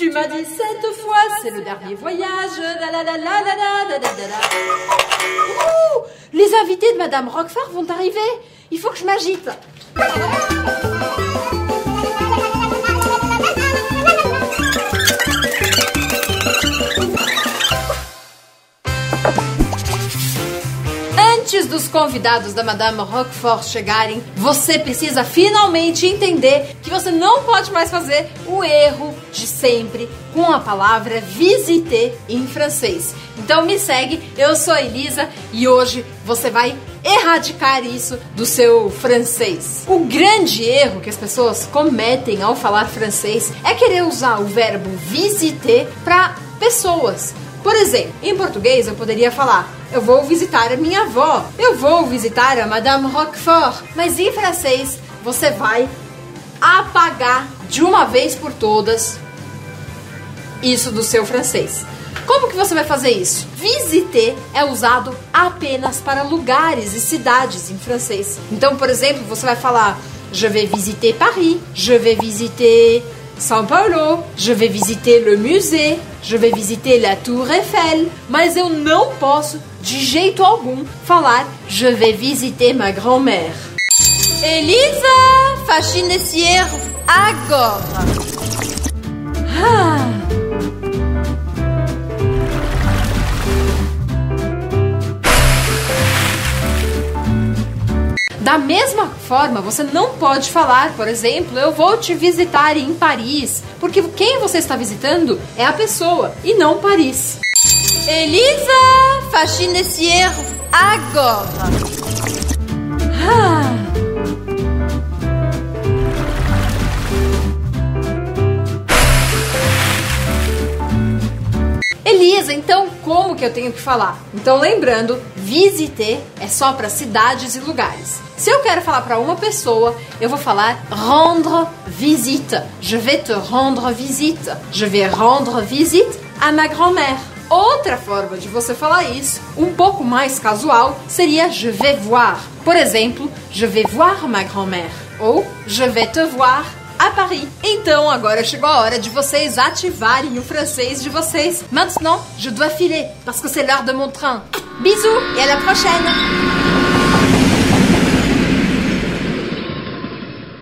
Tu m'as dit cette fois, c'est le dernier voyage. Les invités de Madame Roquefort vont arriver. Il faut que je m'agite. Antes dos convidados da Madame Roquefort chegarem, você precisa finalmente entender que você não pode mais fazer o erro de sempre com a palavra visiter em francês. Então me segue, eu sou Elisa e hoje você vai erradicar isso do seu francês. O grande erro que as pessoas cometem ao falar francês é querer usar o verbo visiter para pessoas. Por exemplo, em português eu poderia falar: eu vou visitar a minha avó, eu vou visitar a Madame Roquefort. Mas em francês você vai apagar de uma vez por todas isso do seu francês. Como que você vai fazer isso? Visiter é usado apenas para lugares e cidades em francês. Então, por exemplo, você vai falar: Je vais visiter Paris, je vais visiter São Paulo, je vais visiter le musée, je vais visiter la Tour Eiffel. Mas eu não posso, de jeito algum, falar je vais visiter ma grand-mère. Elisa, faxina esse erro agora. Ah. Da mesma forma, você não pode falar, por exemplo, eu vou te visitar em Paris, porque quem você está visitando é a pessoa e não Paris. Elisa, erro agora. Ah. Elisa, então como que eu tenho que falar? Então lembrando, visiter é só para cidades e lugares. Se eu quero falar para uma pessoa, eu vou falar rendre visite. Je vais te rendre visite. Je vais rendre visite à ma grand-mère. Outra forma de você falar isso, um pouco mais casual, seria je vais voir. Por exemplo, je vais voir ma grand-mère ou je vais te voir a Paris. Então agora chegou a hora de vocês ativarem o francês de vocês. Maintenant, je dois filer parce que c'est l'heure de mon train. Bisous et à la prochaine.